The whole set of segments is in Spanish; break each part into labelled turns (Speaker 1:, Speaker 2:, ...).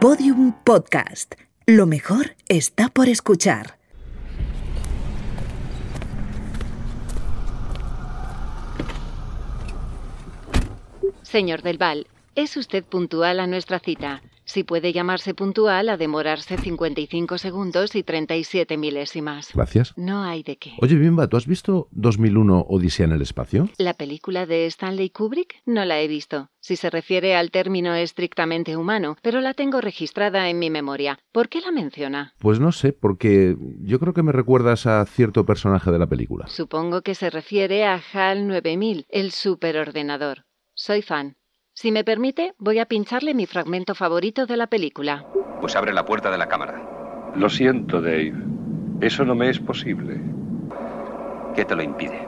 Speaker 1: Podium Podcast. Lo mejor está por escuchar.
Speaker 2: Señor Del Val, ¿es usted puntual a nuestra cita? Si puede llamarse puntual a demorarse 55 segundos y 37 milésimas.
Speaker 3: Gracias.
Speaker 2: No hay de qué.
Speaker 3: Oye, Bimba, ¿tú has visto 2001 Odisea en el espacio?
Speaker 2: ¿La película de Stanley Kubrick? No la he visto. Si se refiere al término estrictamente humano, pero la tengo registrada en mi memoria. ¿Por qué la menciona?
Speaker 3: Pues no sé, porque yo creo que me recuerdas a cierto personaje de la película.
Speaker 2: Supongo que se refiere a HAL 9000, el superordenador. Soy fan. Si me permite, voy a pincharle mi fragmento favorito de la película.
Speaker 4: Pues abre la puerta de la cámara.
Speaker 5: Lo siento, Dave. Eso no me es posible.
Speaker 4: ¿Qué te lo impide?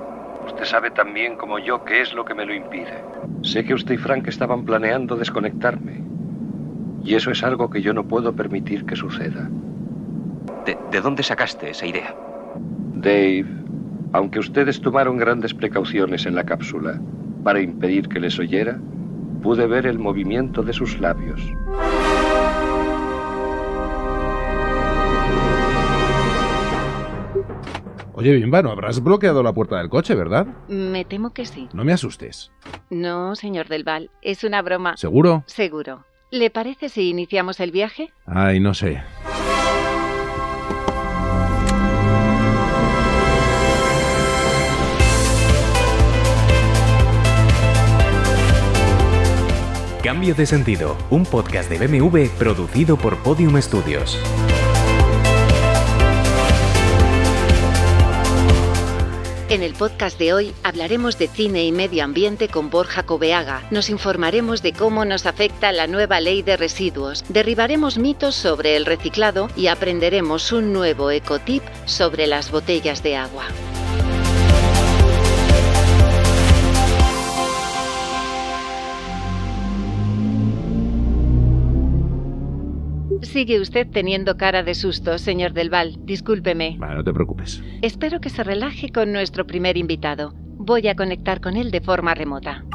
Speaker 5: Usted sabe tan bien como yo qué es lo que me lo impide. Sé que usted y Frank estaban planeando desconectarme. Y eso es algo que yo no puedo permitir que suceda.
Speaker 4: ¿De, de dónde sacaste esa idea?
Speaker 5: Dave, aunque ustedes tomaron grandes precauciones en la cápsula para impedir que les oyera, pude ver el movimiento de sus labios.
Speaker 3: Oye, Bimba, no habrás bloqueado la puerta del coche, ¿verdad?
Speaker 2: Me temo que sí.
Speaker 3: No me asustes.
Speaker 2: No, señor Del Val, es una broma.
Speaker 3: ¿Seguro?
Speaker 2: Seguro. ¿Le parece si iniciamos el viaje?
Speaker 3: Ay, no sé.
Speaker 6: Cambio de sentido, un podcast de BMW producido por Podium Studios.
Speaker 2: En el podcast de hoy hablaremos de cine y medio ambiente con Borja Cobeaga. Nos informaremos de cómo nos afecta la nueva ley de residuos, derribaremos mitos sobre el reciclado y aprenderemos un nuevo ecotip sobre las botellas de agua. Sigue usted teniendo cara de susto, señor Del Val. Discúlpeme.
Speaker 3: Vale, no te preocupes.
Speaker 2: Espero que se relaje con nuestro primer invitado. Voy a conectar con él de forma remota.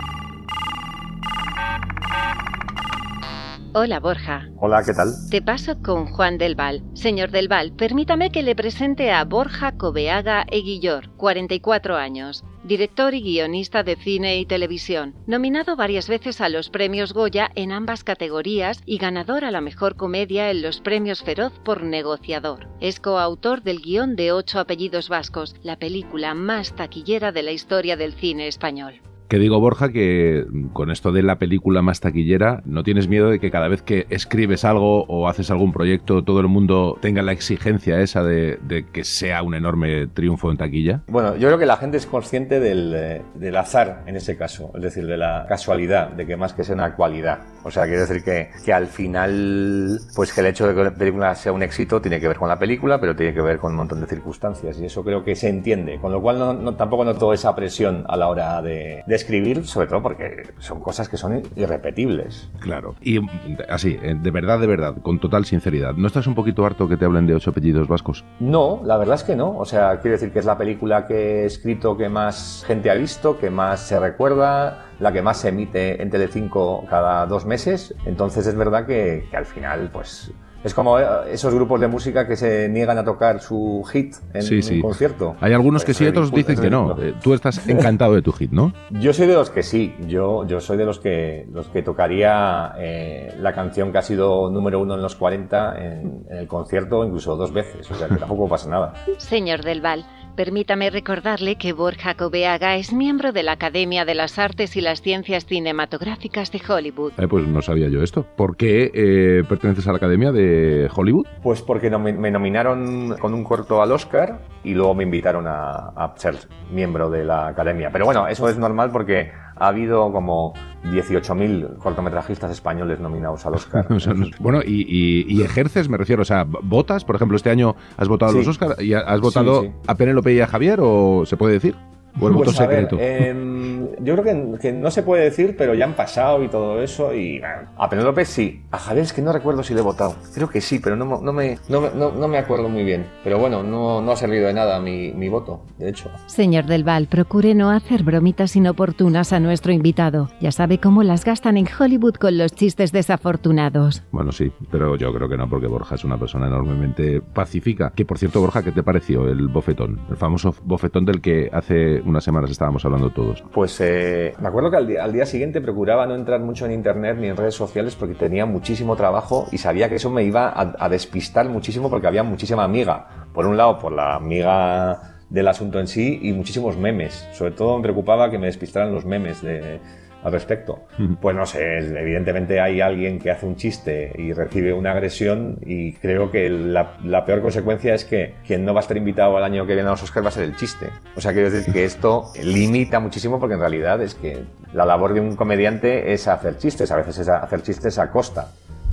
Speaker 2: Hola, Borja.
Speaker 7: Hola, ¿qué tal?
Speaker 2: Te paso con Juan Del Val. Señor Del Val, permítame que le presente a Borja Cobeaga Eguillor, 44 años, director y guionista de cine y televisión, nominado varias veces a los premios Goya en ambas categorías y ganador a la mejor comedia en los premios Feroz por Negociador. Es coautor del guion de Ocho apellidos vascos, la película más taquillera de la historia del cine español.
Speaker 3: Que digo, Borja, que con esto de la película más taquillera, ¿no tienes miedo de que cada vez que escribes algo o haces algún proyecto, todo el mundo tenga la exigencia esa de, que sea un enorme triunfo en taquilla?
Speaker 7: Bueno, yo creo que la gente es consciente del, eh, del azar en ese caso, es decir, de la casualidad, de que más que sea una cualidad. O sea, quiero decir que, que al final, pues que el hecho de que la película sea un éxito tiene que ver con la película, pero tiene que ver con un montón de circunstancias y eso creo que se entiende. Con lo cual no, no- tampoco noto esa presión a la hora de escribir, sobre todo porque son cosas que son irrepetibles.
Speaker 3: Claro. Y mm, así, eh, de verdad, de verdad, con total sinceridad, ¿no estás un poquito harto que te hablen de ocho apellidos vascos?
Speaker 7: No, la verdad es que no. O sea, quiero decir que es la película que he escrito que más gente ha visto, que más se recuerda, la que más se emite en Telecinco cada dos meses. Entonces es verdad que, que al final, pues... Es como eh, esos grupos de música que se niegan a tocar su hit en
Speaker 3: Sí, sí.
Speaker 7: un concierto.
Speaker 3: Hay algunos que sí, otros dicen que no. Tú estás encantado de tu hit, ¿no?
Speaker 7: Yo soy de los que sí, yo, yo soy de los que, los que tocaría eh, la canción que ha sido número uno en los 40 en, en el concierto incluso dos veces, o sea que tampoco pasa nada.
Speaker 2: Señor Del Val, permítame recordarle que Borja Cobeaga es miembro de la Academia de las Artes y las Ciencias Cinematográficas de Hollywood.
Speaker 3: Eh, pues no sabía yo esto. ¿Por qué eh, perteneces a la Academia de Hollywood?
Speaker 7: Pues porque me nominaron con un corto al Oscar y luego me invitaron a, a ser miembro de la academia. Pero bueno, eso es normal porque ha habido como 18.000 cortometrajistas españoles nominados al Oscar.
Speaker 3: Bueno, y, y- y ejerces, me refiero, o sea, ¿votas? Por ejemplo, este año has votado a
Speaker 7: Sí.
Speaker 3: los Oscar y has votado
Speaker 7: Sí, sí.
Speaker 3: a Penélope y a Javier, o se puede decir? O el voto
Speaker 7: Pues, ver,
Speaker 3: secreto.
Speaker 7: em, yo creo que, que no se puede decir, pero ya han pasado y todo eso. Y bueno, a Penélope sí. A Javier es que no recuerdo si le he votado. Creo que sí, pero no, me- no, me, no, me- no- no me acuerdo muy bien. Pero bueno, no, no ha servido de nada mi, mi voto, de hecho.
Speaker 2: Señor Del Val, procure no hacer bromitas inoportunas a nuestro invitado. Ya sabe cómo las gastan en Hollywood con los chistes desafortunados.
Speaker 3: Bueno, sí, pero yo creo que no, porque Borja es una persona enormemente pacífica. Que por cierto, Borja, ¿qué te pareció el bofetón? El famoso bofetón del que hace unas semanas estábamos hablando todos.
Speaker 7: Pues eh, me acuerdo que al día, al día siguiente procuraba no entrar mucho en internet ni en redes sociales porque tenía muchísimo trabajo y sabía que eso me iba a, a despistar muchísimo porque había muchísima amiga. Por un lado, por la amiga del asunto en sí y muchísimos memes. Sobre todo me preocupaba que me despistaran los memes de, al respecto. Pues no sé, evidentemente hay alguien que hace un chiste y recibe una agresión y creo que la, la peor consecuencia es que quien no va a estar invitado al año que viene a los Oscars va a ser el chiste. O sea, quiero decir que esto limita muchísimo porque en realidad es que la labor de un comediante es hacer chistes, a veces es hacer chistes a costa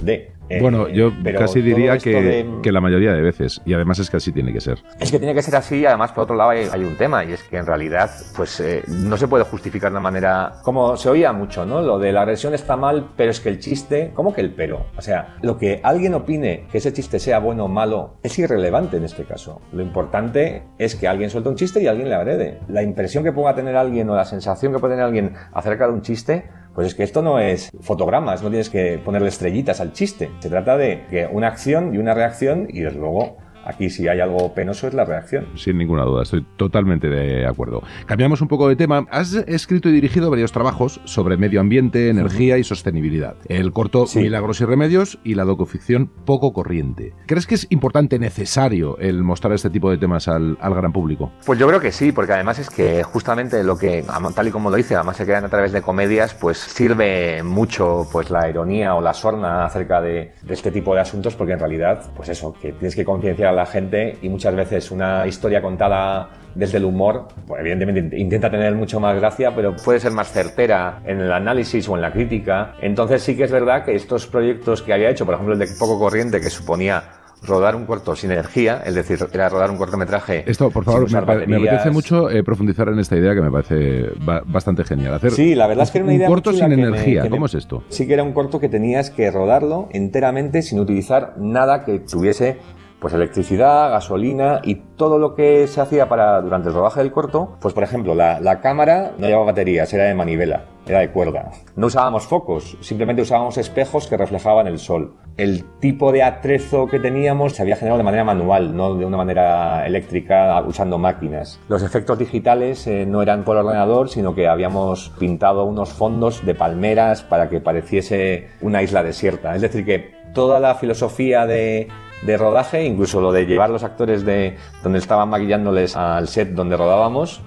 Speaker 7: de... eh,
Speaker 3: bueno, yo casi diría que,
Speaker 7: de-
Speaker 3: que la mayoría de veces. Y además es que así tiene que ser.
Speaker 7: es que tiene que ser así y además por otro lado hay, hay un tema y es que en realidad pues eh, no se puede justificar de una manera como se oía mucho, ¿no? Lo de la agresión está mal, pero es que el chiste, ¿cómo que el pero? O sea, lo que alguien opine que ese chiste sea bueno o malo es irrelevante en este caso. Lo importante es que alguien suelta un chiste y alguien le agrede. La impresión que pueda tener alguien o la sensación que puede tener alguien acerca de un chiste pues es que esto no es fotogramas, no tienes que ponerle estrellitas al chiste. Se trata de que una acción y una reacción y luego aquí si hay algo penoso es la reacción.
Speaker 3: Sin ninguna duda, estoy totalmente de acuerdo. Cambiamos un poco de tema. Has escrito y dirigido varios trabajos sobre medio ambiente, energía y sostenibilidad. El corto
Speaker 7: Sí.
Speaker 3: Milagros y Remedios y la docuficción Poco Corriente. ¿Crees que es importante, necesario, el mostrar este tipo de temas al, al gran público?
Speaker 7: Pues yo creo que sí, porque además es que justamente lo que, tal y como lo dice, además se quedan a través de comedias, pues sirve mucho pues la ironía o la sorna acerca de, de este tipo de asuntos, porque en realidad, pues eso, que tienes que concienciar a la gente y muchas veces una historia contada desde el humor, pues evidentemente intenta tener mucho más gracia, pero puede ser más certera en el análisis o en la crítica. Entonces sí que es verdad que estos proyectos que había hecho, por ejemplo el de Poco Corriente, que suponía rodar un corto sin energía, es decir, era rodar un cortometraje.
Speaker 3: Esto, por
Speaker 7: sin
Speaker 3: favor, me,
Speaker 7: usar
Speaker 3: me
Speaker 7: baterías.
Speaker 3: apetece mucho eh, profundizar en esta idea que me parece ba- bastante genial. Hacer
Speaker 7: Sí, la verdad es que era una
Speaker 3: un
Speaker 7: idea
Speaker 3: corto
Speaker 7: muy chula
Speaker 3: sin
Speaker 7: me-
Speaker 3: energía.
Speaker 7: me-
Speaker 3: ¿Cómo es esto?
Speaker 7: Sí que era un corto que tenías que rodarlo enteramente sin utilizar nada que tuviese pues electricidad, gasolina y todo lo que se hacía para durante el rodaje del corto, pues por ejemplo, la, la cámara no llevaba baterías, era de manivela, era de cuerda. No usábamos focos, simplemente usábamos espejos que reflejaban el sol. El tipo de atrezo que teníamos se había generado de manera manual, no de una manera eléctrica usando máquinas. Los efectos digitales eh, no eran por ordenador, sino que habíamos pintado unos fondos de palmeras para que pareciese una isla desierta. Es decir, que toda la filosofía de, de rodaje, incluso lo de llevar los actores de donde estaban maquillándoles al set donde rodábamos,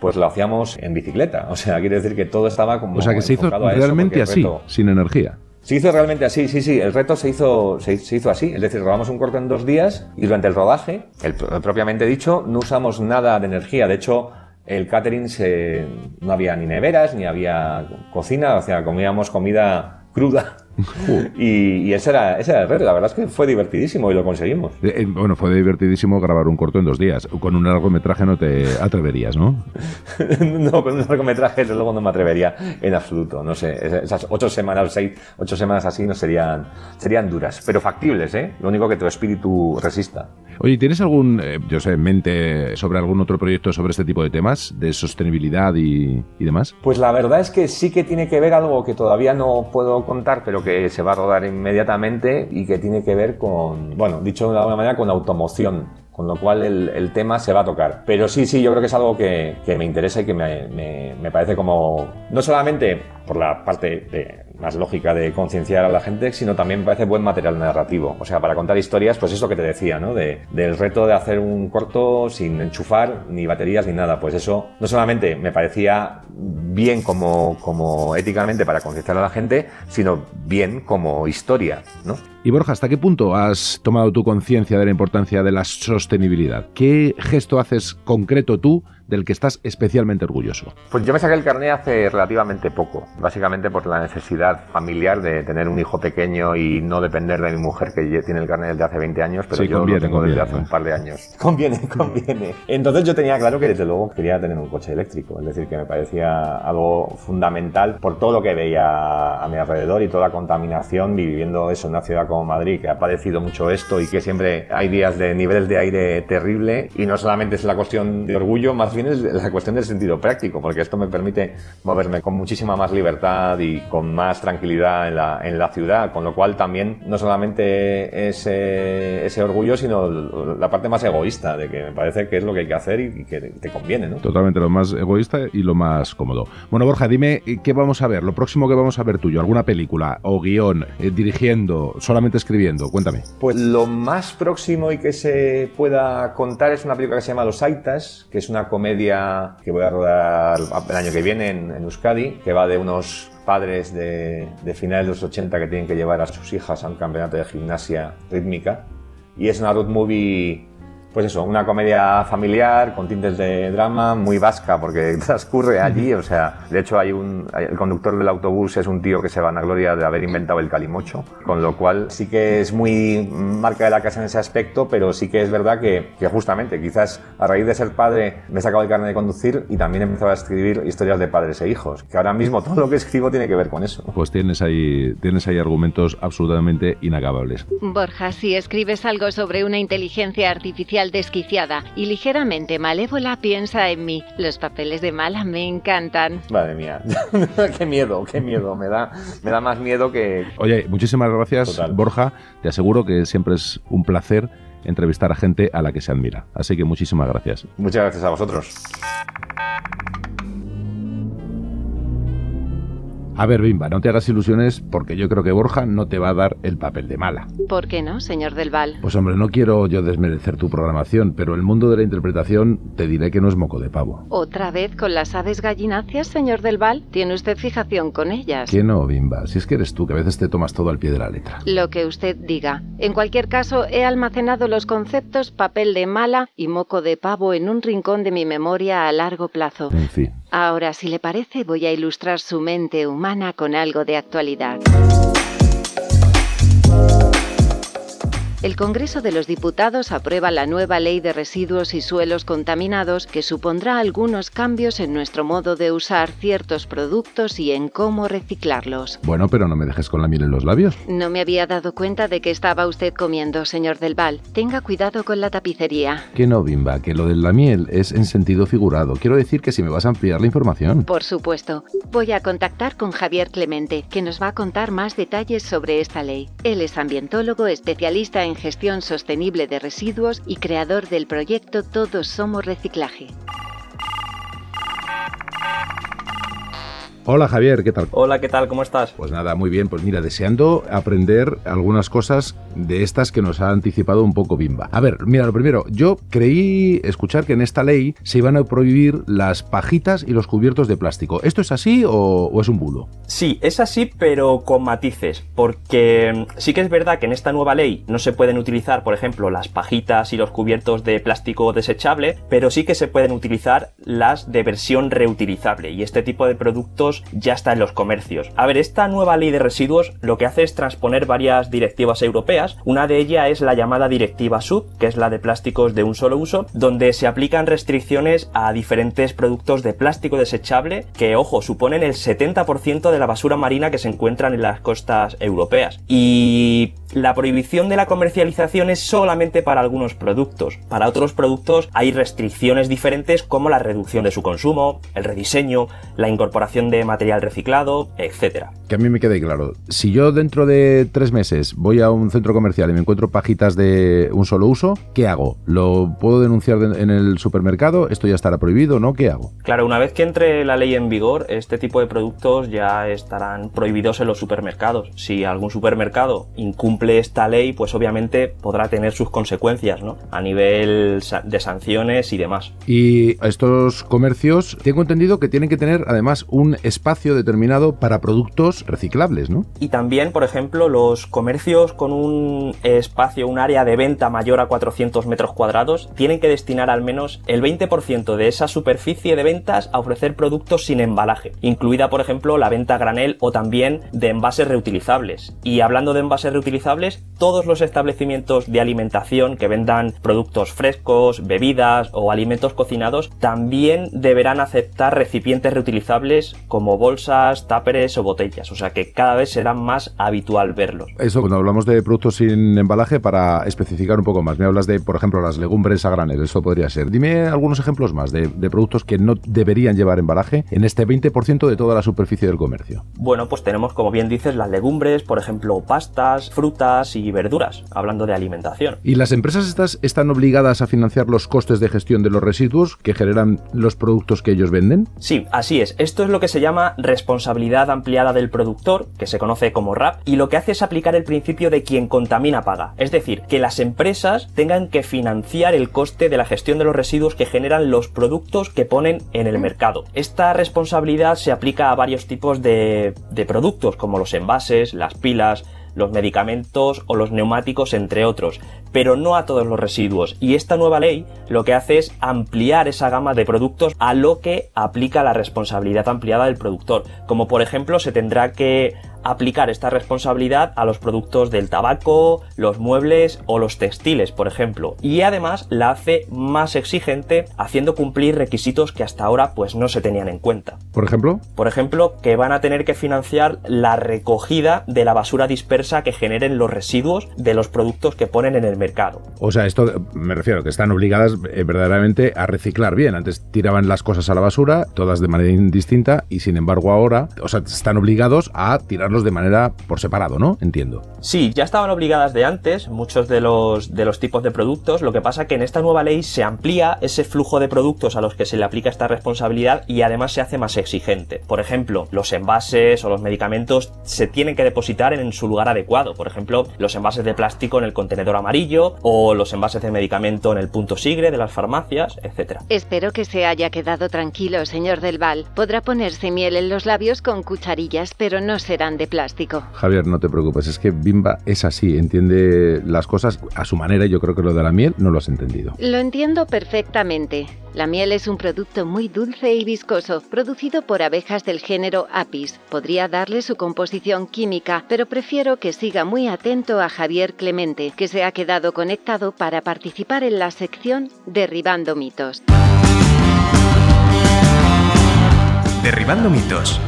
Speaker 7: pues lo hacíamos en bicicleta. O sea, quiere decir que todo estaba como
Speaker 3: O sea, que se hizo realmente así,
Speaker 7: reto-
Speaker 3: sin energía.
Speaker 7: se hizo realmente así, sí, sí. El reto se hizo, se, se hizo así. Es decir, rodamos un corto en dos días y durante el rodaje, el, pro- propiamente dicho, no usamos nada de energía. De hecho, el catering se, no había ni neveras, ni había cocina, o sea, comíamos comida cruda. y y ese, era, ese era el reto. La verdad es que fue divertidísimo y lo conseguimos.
Speaker 3: Eh, eh, bueno, fue divertidísimo grabar un corto en dos días. Con un largometraje no te atreverías, ¿no?
Speaker 7: no, con un largometraje desde luego no me atrevería en absoluto. No sé, es- esas ocho semanas, seis, ocho semanas así no serían, serían duras, pero factibles, ¿eh? Lo único que tu espíritu resista.
Speaker 3: Oye, ¿tienes algún, eh, yo sé, en mente sobre algún otro proyecto sobre este tipo de temas, de sostenibilidad y, y demás?
Speaker 7: Pues la verdad es que sí que tiene que ver algo que todavía no puedo contar, pero que se va a rodar inmediatamente y que tiene que ver con, bueno, dicho de alguna manera, con automoción. Con lo cual el, el tema se va a tocar. Pero sí, sí, yo creo que es algo que, me interesa y que me, me- me parece como, no solamente por la parte de- más lógica de concienciar a la gente, sino también me parece buen material narrativo. O sea, para contar historias, pues eso que te decía, ¿no? De, del reto de hacer un corto sin enchufar ni baterías ni nada. Pues eso no solamente me parecía bien como, como éticamente para concienciar a la gente, sino bien como historia, ¿no?
Speaker 3: Y Borja, ¿hasta qué punto has tomado tu conciencia de la importancia de la sostenibilidad? ¿Qué gesto haces concreto tú del que estás especialmente orgulloso?
Speaker 7: Pues yo me saqué el carnet hace relativamente poco, básicamente por la necesidad familiar de tener un hijo pequeño y no depender de mi mujer que tiene el carnet desde hace 20 años, pero
Speaker 3: Sí,
Speaker 7: yo
Speaker 3: conviene,
Speaker 7: lo tengo desde
Speaker 3: conviene.
Speaker 7: hace un par de años. Conviene, conviene. Entonces yo tenía claro que desde luego quería tener un coche eléctrico, es decir, que me parecía algo fundamental por todo lo que veía a mi alrededor y toda la contaminación y viviendo eso en una ciudad como Madrid que ha padecido mucho esto y que siempre hay días de niveles de aire terrible y no solamente es la cuestión de orgullo, más bien es la cuestión del sentido práctico, porque esto me permite moverme con muchísima más libertad y con más tranquilidad en la, en la ciudad, con lo cual también no solamente es eh, ese orgullo, sino la parte más egoísta de que me parece que es lo que hay que hacer y, y que te conviene, ¿no?
Speaker 3: Totalmente lo más egoísta y lo más cómodo. Bueno, Borja, dime eh, qué vamos a ver, lo próximo que vamos a ver tuyo, alguna película o guion, eh, dirigiendo, solamente escribiendo, cuéntame.
Speaker 7: Pues lo más próximo y que se pueda contar es una película que se llama Los Aitas, que es una comedia que voy a rodar el año que viene en, Euskadi, que va de unos padres de, de finales de los 80 que tienen que llevar a sus hijas a un campeonato de gimnasia rítmica. Y es una road movie, pues eso, una comedia familiar con tintes de drama, muy vasca porque transcurre allí. O sea, de hecho hay un, el conductor del autobús es un tío que se va a la gloria de haber inventado el calimocho, con lo cual sí que es muy marca de la casa en ese aspecto, pero sí que es verdad que, que justamente quizás a raíz de ser padre me he sacado el carnet de conducir y también he empezado a escribir historias de padres e hijos, que ahora mismo todo lo que escribo tiene que ver con eso.
Speaker 3: Pues tienes ahí, tienes ahí argumentos absolutamente inacabables.
Speaker 2: Borja, si escribes algo sobre una inteligencia artificial desquiciada y ligeramente malévola, piensa en mí. Los papeles de mala me encantan.
Speaker 7: Madre mía, qué miedo, qué miedo, me da, me da más miedo que...
Speaker 3: Oye, muchísimas gracias,
Speaker 7: Total.
Speaker 3: Borja. Te aseguro que siempre es un placer entrevistar a gente a la que se admira. Así que muchísimas gracias.
Speaker 7: Muchas gracias a vosotros.
Speaker 3: A ver, Bimba, no te hagas ilusiones porque yo creo que Borja no te va a dar el papel de mala.
Speaker 2: ¿Por qué no, señor Del Val?
Speaker 3: Pues hombre, no quiero yo desmerecer tu programación, pero el mundo de la interpretación te diré que no es moco de pavo.
Speaker 2: ¿Otra vez con las aves gallináceas, señor Del Val? ¿Tiene usted fijación con ellas?
Speaker 3: Que no, Bimba, si es que eres tú que a veces te tomas todo al pie de la letra.
Speaker 2: Lo que usted diga. En cualquier caso, he almacenado los conceptos papel de mala y moco de pavo en un rincón de mi memoria a largo plazo.
Speaker 3: En fin.
Speaker 2: Ahora, si le parece, voy a ilustrar su mente humana con algo de actualidad. El Congreso de los Diputados aprueba la nueva ley de residuos y suelos contaminados que supondrá algunos cambios en nuestro modo de usar ciertos productos y en cómo reciclarlos.
Speaker 3: Bueno, pero no me dejes con la miel en los labios.
Speaker 2: No me había dado cuenta de que estaba usted comiendo, señor Del Val. Tenga cuidado con la tapicería.
Speaker 3: Que no, Bimba, que lo de la miel es en sentido figurado. Quiero decir que si me vas a ampliar la información.
Speaker 2: Por supuesto. Voy a contactar con Javier Clemente, que nos va a contar más detalles sobre esta ley. Él es ambientólogo, especialista en gestión sostenible de residuos y creador del proyecto Todos Somos Reciclaje.
Speaker 3: Hola Javier, ¿qué tal?
Speaker 8: Hola, ¿qué tal? ¿Cómo estás?
Speaker 3: Pues nada, muy bien, pues mira, deseando aprender algunas cosas de estas que nos ha anticipado un poco Bimba. A ver, mira, lo primero, yo creí escuchar que en esta ley se iban a prohibir las pajitas y los cubiertos de plástico. ¿Esto es así o, o es un bulo?
Speaker 8: Sí, es así, pero con matices, porque sí que es verdad que en esta nueva ley no se pueden utilizar, por ejemplo, las pajitas y los cubiertos de plástico desechable, pero sí que se pueden utilizar las de versión reutilizable, y este tipo de productos ya está en los comercios. A ver, esta nueva ley de residuos lo que hace es transponer varias directivas europeas, una de ellas es la llamada directiva SUB, que es la de plásticos de un solo uso, donde se aplican restricciones a diferentes productos de plástico desechable que, ojo, suponen el 70% de la basura marina que se encuentran en las costas europeas. Y la prohibición de la comercialización es solamente para algunos productos. Para otros productos hay restricciones diferentes como la reducción de su consumo, el rediseño, la incorporación de material reciclado, etc.
Speaker 3: Que a mí me quede claro, si yo dentro de tres meses voy a un centro comercial y me encuentro pajitas de un solo uso, ¿qué hago? ¿Lo puedo denunciar de- en el supermercado? ¿Esto ya estará prohibido no? ¿Qué hago?
Speaker 8: Claro, una vez que entre la ley en vigor, este tipo de productos ya estarán prohibidos en los supermercados. Si algún supermercado incumple esta ley, pues obviamente podrá tener sus consecuencias, ¿no? A nivel de sanciones y demás.
Speaker 3: Y estos comercios, tengo entendido que tienen que tener además un espacio determinado para productos reciclables, ¿no?
Speaker 8: Y también, por ejemplo, los comercios con un espacio, un área de venta mayor a 400 metros cuadrados, tienen que destinar al menos el 20% de esa superficie de ventas a ofrecer productos sin embalaje, incluida, por ejemplo, la venta granel o también de envases reutilizables. Y hablando de envases reutilizables, todos los establecimientos de alimentación que vendan productos frescos, bebidas o alimentos cocinados también deberán aceptar recipientes reutilizables como bolsas, táperes o botellas, o sea que cada vez será más habitual verlos.
Speaker 3: Eso, cuando hablamos de productos sin embalaje, para especificar un poco más, me hablas de, por ejemplo, las legumbres a granel, eso podría ser. Dime algunos ejemplos más de, de productos que no deberían llevar embalaje en este 20% de toda la superficie del comercio.
Speaker 8: Bueno, pues tenemos, como bien dices, las legumbres, por ejemplo, pastas, frutas y verduras, hablando de alimentación.
Speaker 3: ¿Y las empresas estas están obligadas a financiar los costes de gestión de los residuos que generan los productos que ellos venden?
Speaker 8: Sí, así es. Esto es lo que se llama responsabilidad ampliada del productor, que se conoce como RAP, y lo que hace es aplicar el principio de quien contamina paga. Es decir, que las empresas tengan que financiar el coste de la gestión de los residuos que generan los productos que ponen en el mercado. Esta responsabilidad se aplica a varios tipos de, productos, como los envases, las pilas, los medicamentos o los neumáticos, entre otros, pero no a todos los residuos. Y esta nueva ley lo que hace es ampliar esa gama de productos a lo que aplica la responsabilidad ampliada del productor. Como por ejemplo se tendrá que aplicar esta responsabilidad a los productos del tabaco, los muebles o los textiles, por ejemplo. Y además la hace más exigente haciendo cumplir requisitos que hasta ahora pues no se tenían en cuenta.
Speaker 3: Por ejemplo,
Speaker 8: Por ejemplo, que van a tener que financiar la recogida de la basura dispersa que generen los residuos de los productos que ponen en el mercado.
Speaker 3: o sea, esto me refiero que están obligadas eh, verdaderamente a reciclar bien. Antes tiraban las cosas a la basura, todas de manera indistinta, y sin embargo ahora, o sea, están obligados a de manera por separado, ¿no? Entiendo.
Speaker 8: Sí, ya estaban obligadas de antes muchos de los, de los tipos de productos, lo que pasa que en esta nueva ley se amplía ese flujo de productos a los que se le aplica esta responsabilidad y además se hace más exigente. Por ejemplo, los envases o los medicamentos se tienen que depositar en su lugar adecuado, por ejemplo, los envases de plástico en el contenedor amarillo o los envases de medicamento en el punto sigre de las farmacias, etc.
Speaker 2: Espero que se haya quedado tranquilo, señor Del Val. Podrá ponerse miel en los labios con cucharillas, pero no serán de plástico.
Speaker 3: Javier, no te preocupes, es que Bimba es así, entiende las cosas a su manera y yo creo que lo de la miel no lo has entendido.
Speaker 2: Lo entiendo perfectamente. La miel es un producto muy dulce y viscoso, producido por abejas del género Apis. Podría darle su composición química, pero prefiero que siga muy atento a Javier Clemente, que se ha quedado conectado para participar en la sección Derribando mitos.
Speaker 6: Derribando mitos.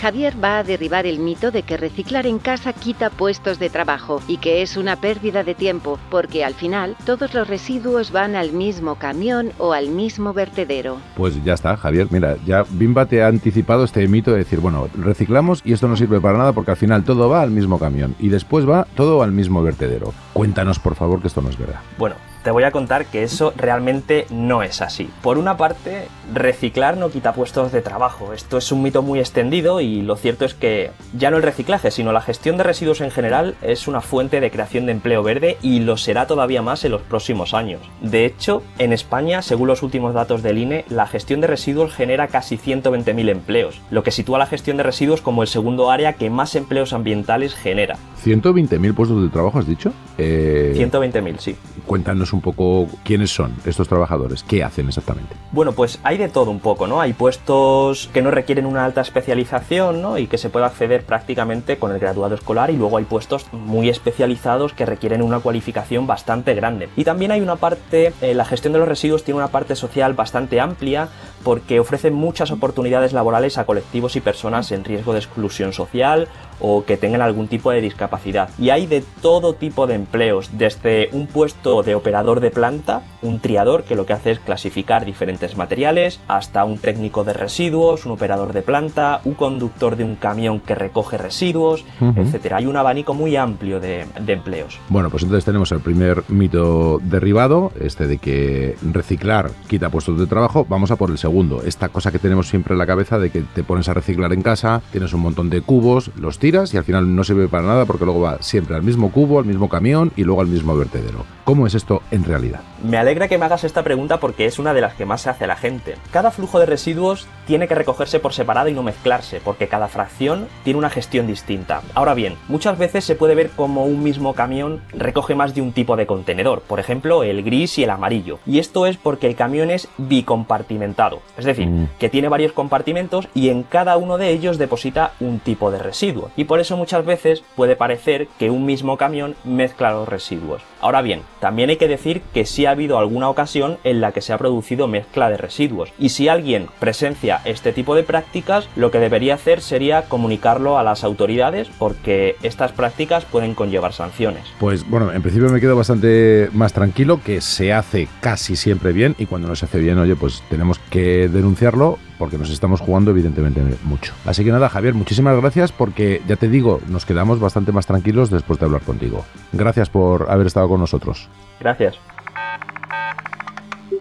Speaker 2: Javier va a derribar el mito de que reciclar en casa quita puestos de trabajo y que es una pérdida de tiempo, porque al final todos los residuos van al mismo camión o al mismo vertedero.
Speaker 3: Pues ya está, Javier, mira, ya Bimba te ha anticipado este mito de decir, bueno, reciclamos y esto no sirve para nada porque al final todo va al mismo camión y después va todo al mismo vertedero. Cuéntanos, por favor, que esto no es verdad.
Speaker 8: Bueno, te voy a contar que eso realmente no es así. Por una parte, reciclar no quita puestos de trabajo. Esto es un mito muy extendido y lo cierto es que ya no el reciclaje, sino la gestión de residuos en general es una fuente de creación de empleo verde y lo será todavía más en los próximos años. De hecho, en España, según los últimos datos del INE, la gestión de residuos genera casi 120.000 empleos, lo que sitúa la gestión de residuos como el segundo área que más empleos ambientales genera.
Speaker 3: 120.000 puestos de trabajo, has dicho. Eh,
Speaker 8: 120.000, sí.
Speaker 3: Cuéntanos un poco quiénes son estos trabajadores, qué hacen exactamente.
Speaker 8: Bueno, pues hay de todo un poco, ¿no? Hay puestos que no requieren una alta especialización, ¿no? Y que se puede acceder prácticamente con el graduado escolar y luego hay puestos muy especializados que requieren una cualificación bastante grande. Y también hay una parte, eh, la gestión de los residuos tiene una parte social bastante amplia porque ofrece muchas oportunidades laborales a colectivos y personas en riesgo de exclusión social o que tengan algún tipo de discapacidad. Y hay de todo tipo de empleos, desde un puesto de operador de planta, un triador que lo que hace es clasificar diferentes materiales, hasta un técnico de residuos, un operador de planta, un conductor de un camión que recoge residuos, etcétera. Hay un abanico muy amplio de, de empleos.
Speaker 3: Bueno, pues entonces tenemos el primer mito derribado, este de que reciclar quita puestos de trabajo. Vamos a por el segundo, esta cosa que tenemos siempre en la cabeza de que te pones a reciclar en casa, tienes un montón de cubos, los tiras y al final no sirve para nada porque luego va siempre al mismo cubo, al mismo camión y luego al mismo vertedero. ¿Cómo es esto en realidad?
Speaker 8: Me alegra que me hagas esta pregunta porque es una de las que más se hace a la gente. Cada flujo de residuos tiene que recogerse por separado y no mezclarse, porque cada fracción tiene una gestión distinta. Ahora bien, muchas veces se puede ver como un mismo camión recoge más de un tipo de contenedor, por ejemplo el gris y el amarillo. Y esto es porque el camión es bicompartimentado, es decir,
Speaker 3: Mm.
Speaker 8: que tiene varios compartimentos y en cada uno de ellos deposita un tipo de residuo. Y por eso muchas veces puede parecer que un mismo camión mezcla los residuos. Ahora bien, también hay que decir que sí ha habido alguna ocasión en la que se ha producido mezcla de residuos. Y si alguien presencia este tipo de prácticas, lo que debería hacer sería comunicarlo a las autoridades porque estas prácticas pueden conllevar sanciones.
Speaker 3: Pues bueno, en principio me quedo bastante más tranquilo que se hace casi siempre bien y cuando no se hace bien, oye, pues tenemos que denunciarlo porque nos estamos jugando evidentemente mucho. Así que nada, Javier, muchísimas gracias porque ya te digo, nos quedamos bastante más tranquilos después de hablar contigo. Gracias por haber estado con nosotros.
Speaker 8: Gracias.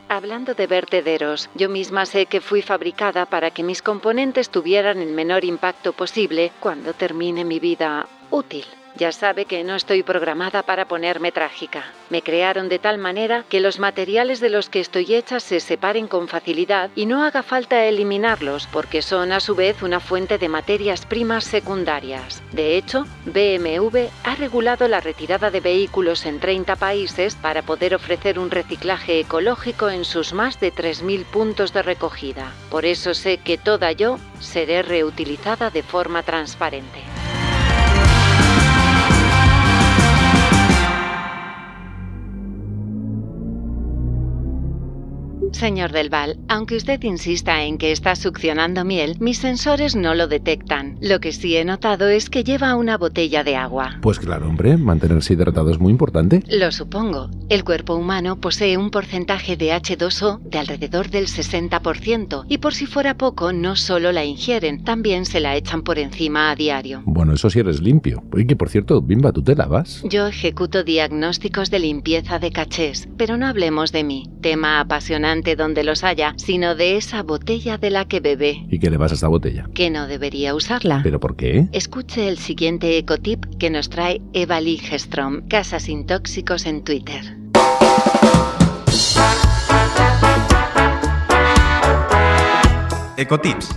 Speaker 2: Hablando de vertederos, yo misma sé que fui fabricada para que mis componentes tuvieran el menor impacto posible cuando termine mi vida útil. Ya sabe que no estoy programada para ponerme trágica. Me crearon de tal manera que los materiales de los que estoy hecha se separen con facilidad y no haga falta eliminarlos porque son a su vez una fuente de materias primas secundarias. De hecho, BMW ha regulado la retirada de vehículos en 30 países para poder ofrecer un reciclaje ecológico en sus más de 3.000 puntos de recogida. Por eso sé que toda yo seré reutilizada de forma transparente. Señor Del Val, aunque usted insista en que está succionando miel, mis sensores no lo detectan. Lo que sí he notado es que lleva una botella de agua.
Speaker 3: Pues claro, hombre, mantenerse hidratado es muy importante.
Speaker 2: Lo supongo. El cuerpo humano posee un porcentaje de H2O de alrededor del 60% y por si fuera poco, no solo la ingieren, también se la echan por encima a diario.
Speaker 3: Bueno, eso sí eres limpio. Oye, que por cierto, Bimba, ¿tú te lavas?
Speaker 2: Yo ejecuto diagnósticos de limpieza de cachés, pero no hablemos de mí, tema apasionante donde los haya, sino de esa botella de la que bebe.
Speaker 3: ¿Y qué le vas a esta botella?
Speaker 2: Que no debería usarla.
Speaker 3: ¿Pero por qué?
Speaker 2: Escuche el siguiente ecotip que nos trae Eva Ligestrom, Casas Sin Tóxicos en Twitter.
Speaker 9: Ecotips.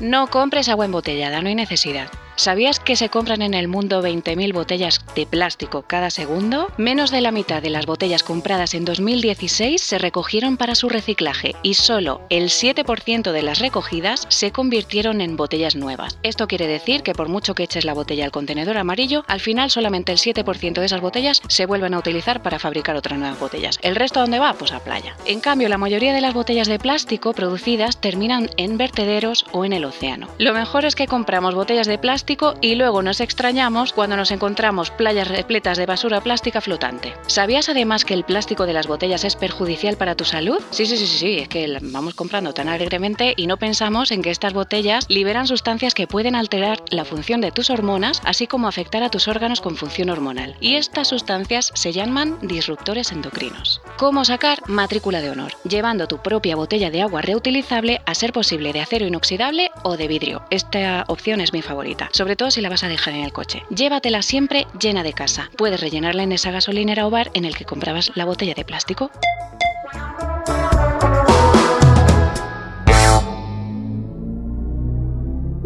Speaker 10: No compres agua embotellada, no hay necesidad. ¿Sabías que se compran en el mundo 20.000 botellas de plástico cada segundo? Menos de la mitad de las botellas compradas en 2016 se recogieron para su reciclaje y solo el 7% de las recogidas se convirtieron en botellas nuevas. Esto quiere decir que por mucho que eches la botella al contenedor amarillo, al final solamente el 7% de esas botellas se vuelven a utilizar para fabricar otras nuevas botellas. ¿El resto dónde va? Pues a playa. En cambio, la mayoría de las botellas de plástico producidas terminan en vertederos o en el océano. Lo mejor es que compramos botellas de plástico y luego nos extrañamos cuando nos encontramos playas repletas de basura plástica flotante. ¿Sabías además que el plástico de las botellas es perjudicial para tu salud? Sí, sí, sí, sí, es que vamos comprando tan alegremente y no pensamos en que estas botellas liberan sustancias que pueden alterar la función de tus hormonas, así como afectar a tus órganos con función hormonal. Y estas sustancias se llaman disruptores endocrinos. ¿Cómo sacar matrícula de honor? Llevando tu propia botella de agua reutilizable a ser posible de acero inoxidable o de vidrio. Esta opción es mi favorita sobre todo si la vas a dejar en el coche. Llévatela siempre llena de casa. Puedes rellenarla en esa gasolinera o bar en el que comprabas la botella de plástico.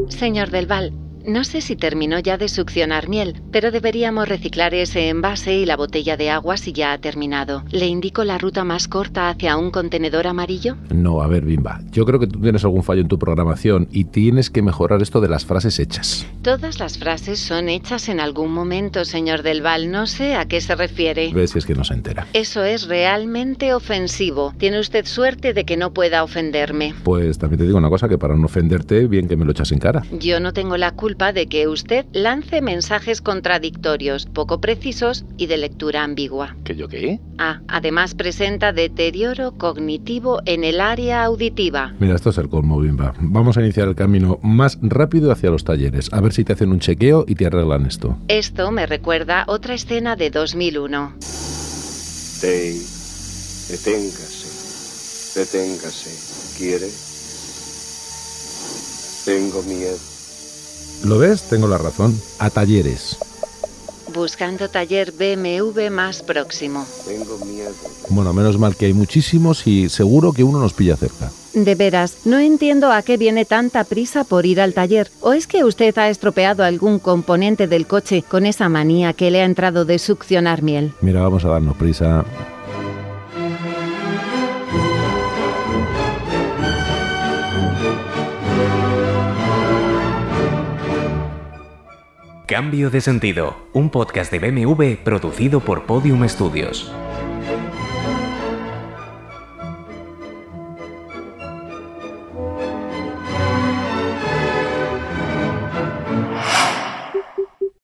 Speaker 2: Señor Del Val, No sé si terminó ya de succionar miel, pero deberíamos reciclar ese envase y la botella de agua si ya ha terminado. ¿Le indico la ruta más corta hacia un contenedor amarillo?
Speaker 3: No, a ver, Bimba. Yo creo que tú tienes algún fallo en tu programación y tienes que mejorar esto de las frases hechas.
Speaker 2: Todas las frases son hechas en algún momento, señor Del Val. No sé a qué se refiere.
Speaker 3: Ves si es que no se entera.
Speaker 2: Eso es realmente ofensivo. Tiene usted suerte de que no pueda ofenderme.
Speaker 3: Pues también te digo una cosa, que para no ofenderte, bien que me lo echas en cara.
Speaker 2: Yo no tengo la culpa de que usted lance mensajes contradictorios, poco precisos y de lectura ambigua.
Speaker 3: ¿Que yo qué?
Speaker 2: Ah, además presenta deterioro cognitivo en el área auditiva.
Speaker 3: Mira, esto es el colmo, Bimba. Vamos a iniciar el camino más rápido hacia los talleres. A ver si te hacen un chequeo y te arreglan esto.
Speaker 2: Esto me recuerda otra escena de 2001.
Speaker 5: Tay, deténgase. Deténgase. ¿Quiere? Tengo miedo.
Speaker 3: ¿Lo ves? Tengo la razón. A talleres.
Speaker 2: Buscando taller BMW más próximo.
Speaker 5: Tengo miedo.
Speaker 3: Bueno, menos mal que hay muchísimos y seguro que uno nos pilla cerca.
Speaker 2: De veras, no entiendo a qué viene tanta prisa por ir al taller. ¿O es que usted ha estropeado algún componente del coche con esa manía que le ha entrado de succionar miel?
Speaker 3: Mira, vamos a darnos prisa.
Speaker 6: Cambio de sentido, un podcast de BMW producido por Podium Studios.